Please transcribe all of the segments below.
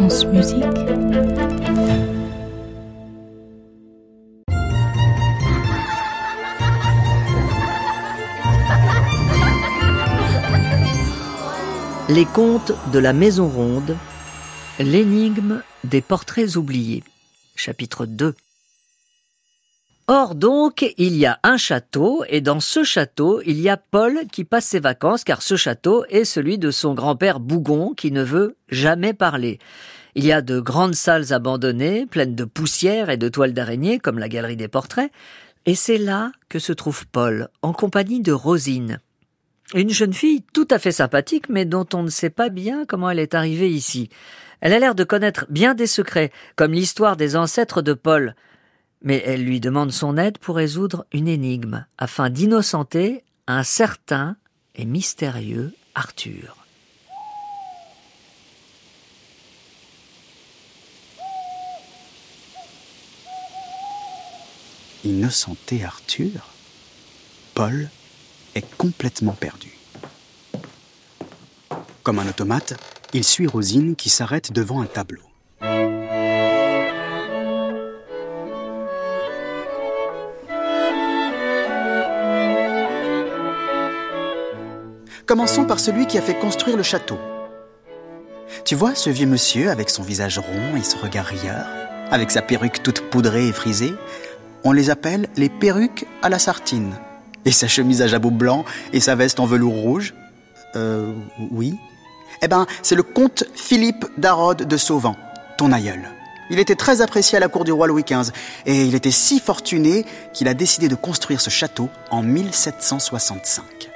Les contes de la Maison Ronde, l'énigme des portraits oubliés, chapitre 2. Or donc, il y a un château, et dans ce château, il y a Paul qui passe ses vacances, car ce château est celui de son grand-père Bougon, qui ne veut jamais parler. Il y a de grandes salles abandonnées, pleines de poussière et de toiles d'araignée, comme la galerie des portraits, et c'est là que se trouve Paul, en compagnie de Rosine. Une jeune fille tout à fait sympathique, mais dont on ne sait pas bien comment elle est arrivée ici. Elle a l'air de connaître bien des secrets, comme l'histoire des ancêtres de Paul, mais elle lui demande son aide pour résoudre une énigme, afin d'innocenter un certain et mystérieux Arthur. Innocenter Arthur? Paul est complètement perdu. Comme un automate, il suit Rosine qui s'arrête devant un tableau. Commençons par celui qui a fait construire le château. Tu vois ce vieux monsieur avec son visage rond et son regard rieur, avec sa perruque toute poudrée et frisée? On les appelle les perruques à la sartine. Et sa chemise à jabot blanc et sa veste en velours rouge? Euh, oui. Eh ben, c'est le comte Philippe d'Arode de Sauvent, ton aïeul. Il était très apprécié à la cour du roi Louis XV, et il était si fortuné qu'il a décidé de construire ce château en 1765.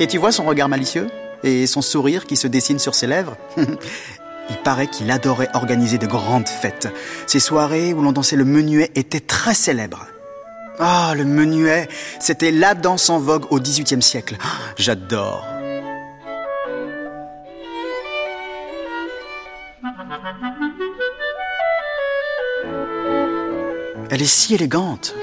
Et tu vois son regard malicieux et son sourire qui se dessine sur ses lèvres? Il paraît qu'il adorait organiser de grandes fêtes. Ces soirées où l'on dansait le menuet étaient très célèbres. Ah, le menuet, c'était la danse en vogue au XVIIIe siècle. Ah, J'adore. Elle est si élégante.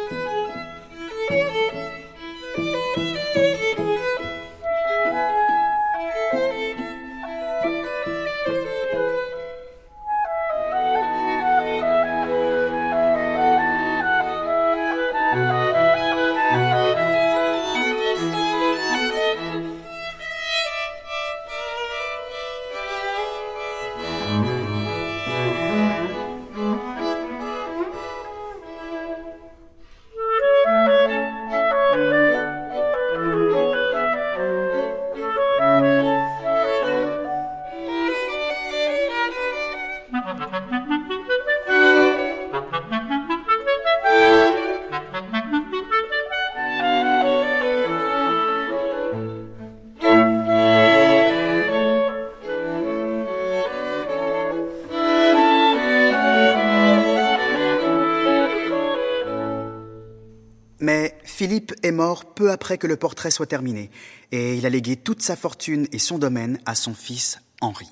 Philippe est mort peu après que le portrait soit terminé, et il a légué toute sa fortune et son domaine à son fils Henri.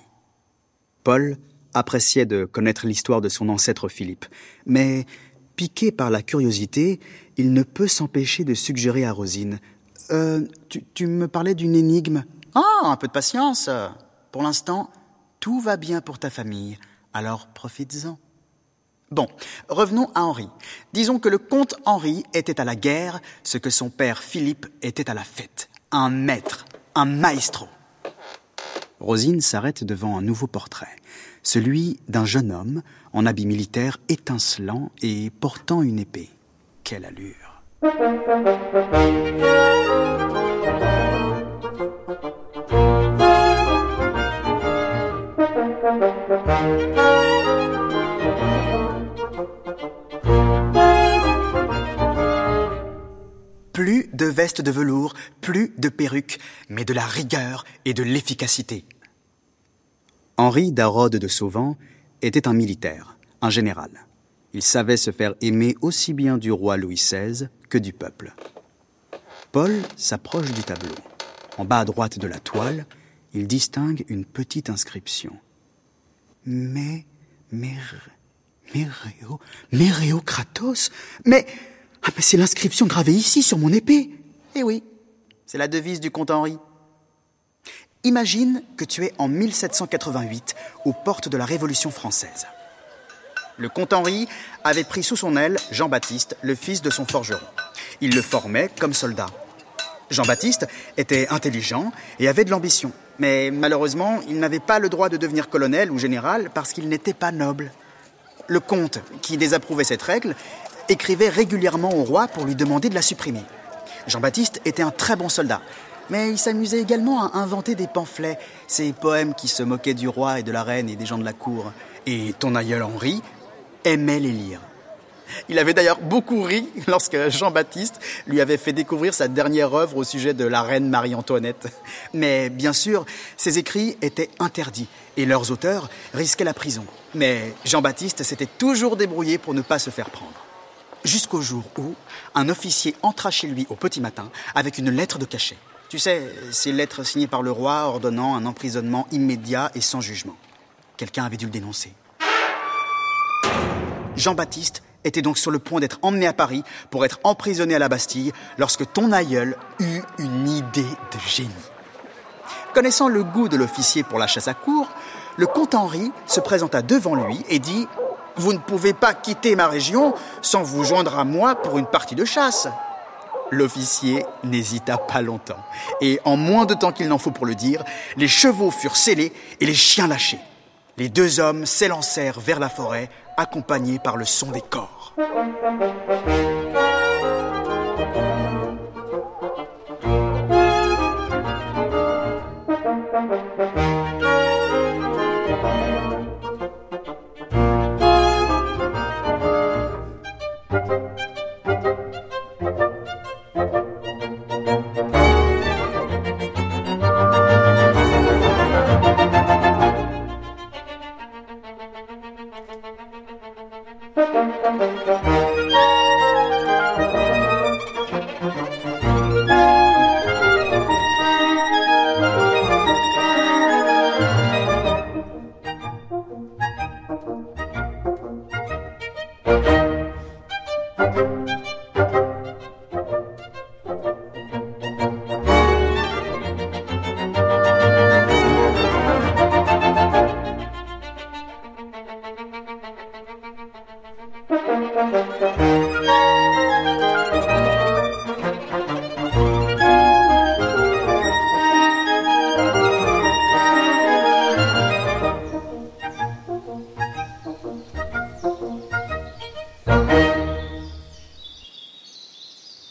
Paul appréciait de connaître l'histoire de son ancêtre Philippe, mais piqué par la curiosité, il ne peut s'empêcher de suggérer à Rosine euh, tu, tu me parlais d'une énigme Ah, un peu de patience. Pour l'instant, tout va bien pour ta famille, alors profites-en. Bon, revenons à Henri. Disons que le comte Henri était à la guerre ce que son père Philippe était à la fête. Un maître, un maestro. Rosine s'arrête devant un nouveau portrait, celui d'un jeune homme en habit militaire étincelant et portant une épée. Quelle allure veste de velours, plus de perruque, mais de la rigueur et de l'efficacité. Henri d'Arode de Sauvent était un militaire, un général. Il savait se faire aimer aussi bien du roi Louis XVI que du peuple. Paul s'approche du tableau. En bas à droite de la toile, il distingue une petite inscription. Mais, Mér- Méréo, Méréo Kratos Mais, ah, mais c'est l'inscription gravée ici sur mon épée. Eh oui, c'est la devise du comte Henri. Imagine que tu es en 1788 aux portes de la Révolution française. Le comte Henri avait pris sous son aile Jean-Baptiste, le fils de son forgeron. Il le formait comme soldat. Jean-Baptiste était intelligent et avait de l'ambition. Mais malheureusement, il n'avait pas le droit de devenir colonel ou général parce qu'il n'était pas noble. Le comte, qui désapprouvait cette règle, écrivait régulièrement au roi pour lui demander de la supprimer. Jean-Baptiste était un très bon soldat, mais il s'amusait également à inventer des pamphlets, ces poèmes qui se moquaient du roi et de la reine et des gens de la cour. Et ton aïeul Henri aimait les lire. Il avait d'ailleurs beaucoup ri lorsque Jean-Baptiste lui avait fait découvrir sa dernière œuvre au sujet de la reine Marie-Antoinette. Mais bien sûr, ces écrits étaient interdits et leurs auteurs risquaient la prison. Mais Jean-Baptiste s'était toujours débrouillé pour ne pas se faire prendre. Jusqu'au jour où un officier entra chez lui au petit matin avec une lettre de cachet. Tu sais, ces lettres signées par le roi ordonnant un emprisonnement immédiat et sans jugement. Quelqu'un avait dû le dénoncer. Jean-Baptiste était donc sur le point d'être emmené à Paris pour être emprisonné à la Bastille lorsque ton aïeul eut une idée de génie. Connaissant le goût de l'officier pour la chasse à cour, le comte Henri se présenta devant lui et dit Vous ne pouvez pas quitter ma région sans vous joindre à moi pour une partie de chasse. L'officier n'hésita pas longtemps, et en moins de temps qu'il n'en faut pour le dire, les chevaux furent scellés et les chiens lâchés. Les deux hommes s'élancèrent vers la forêt, accompagnés par le son des corps.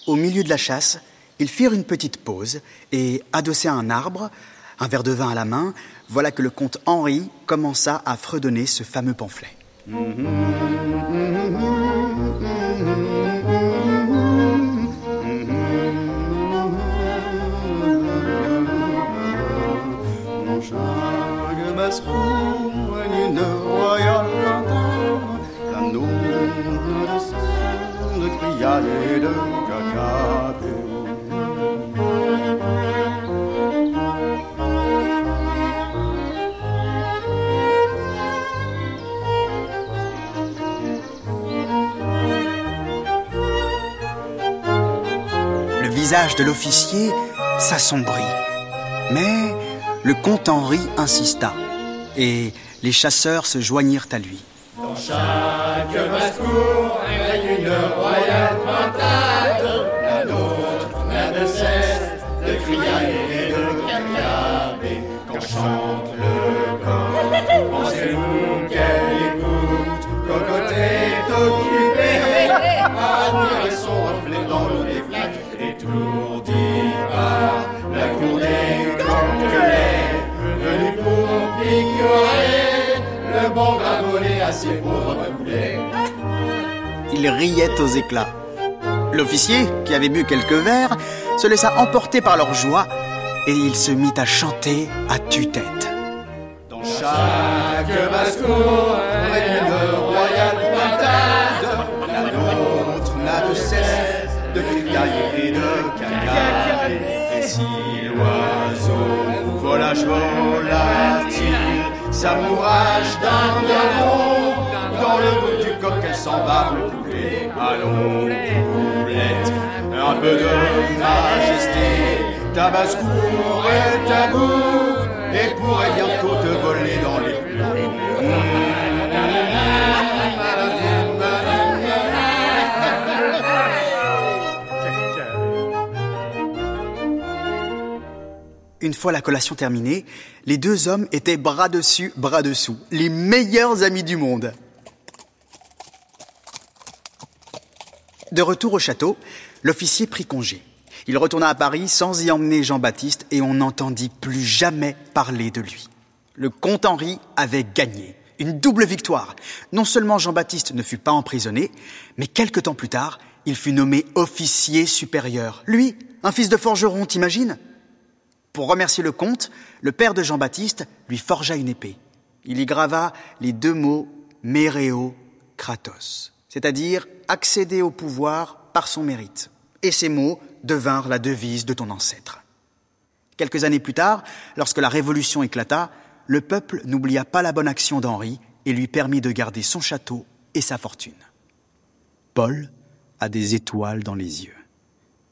Au milieu de la chasse, ils firent une petite pause et, adossés à un arbre, un verre de vin à la main, voilà que le comte Henri commença à fredonner ce fameux pamphlet. Le visage de l'officier s'assombrit. Mais le comte Henri insista, et les chasseurs se joignirent à lui. Une royale pintade. La nôtre n'a de cesse de crier et de cacaber. Quand chante le corps, pensez-vous qu'elle écoute Cocotte est occupée admirer son reflet dans l'eau des flaques, étourdi par la cour des canquelets, venu pour picorer le bon gras volé à ses pauvres poulets. Il riait aux éclats. L'officier, qui avait bu quelques verres, se laissa emporter par leur joie et il se mit à chanter à tue-tête. Dans chaque basse-cour une royale pintade. La nôtre n'a de cesse de crier et de cacarer. Et si l'oiseau volage volatile s'amourage d'un galon, dans le bout du coq elle s'en va rouler. Allons, poulette, un peu de majesté, ta basse-cour est bout. et pourrait bientôt te voler dans les Une fois la collation terminée, les deux hommes étaient bras dessus, bras dessous, les meilleurs amis du monde. De retour au château, l'officier prit congé. Il retourna à Paris sans y emmener Jean-Baptiste et on n'entendit plus jamais parler de lui. Le comte Henri avait gagné. Une double victoire. Non seulement Jean-Baptiste ne fut pas emprisonné, mais quelque temps plus tard, il fut nommé officier supérieur. Lui, un fils de forgeron, t'imagines? Pour remercier le comte, le père de Jean-Baptiste lui forgea une épée. Il y grava les deux mots Méréo Kratos, c'est-à-dire accéder au pouvoir par son mérite. Et ces mots devinrent la devise de ton ancêtre. Quelques années plus tard, lorsque la Révolution éclata, le peuple n'oublia pas la bonne action d'Henri et lui permit de garder son château et sa fortune. Paul a des étoiles dans les yeux.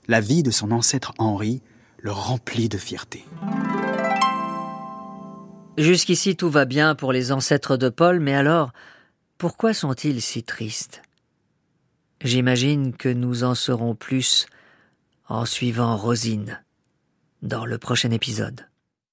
La vie de son ancêtre Henri le remplit de fierté. Jusqu'ici tout va bien pour les ancêtres de Paul, mais alors, pourquoi sont-ils si tristes? J'imagine que nous en saurons plus en suivant Rosine dans le prochain épisode.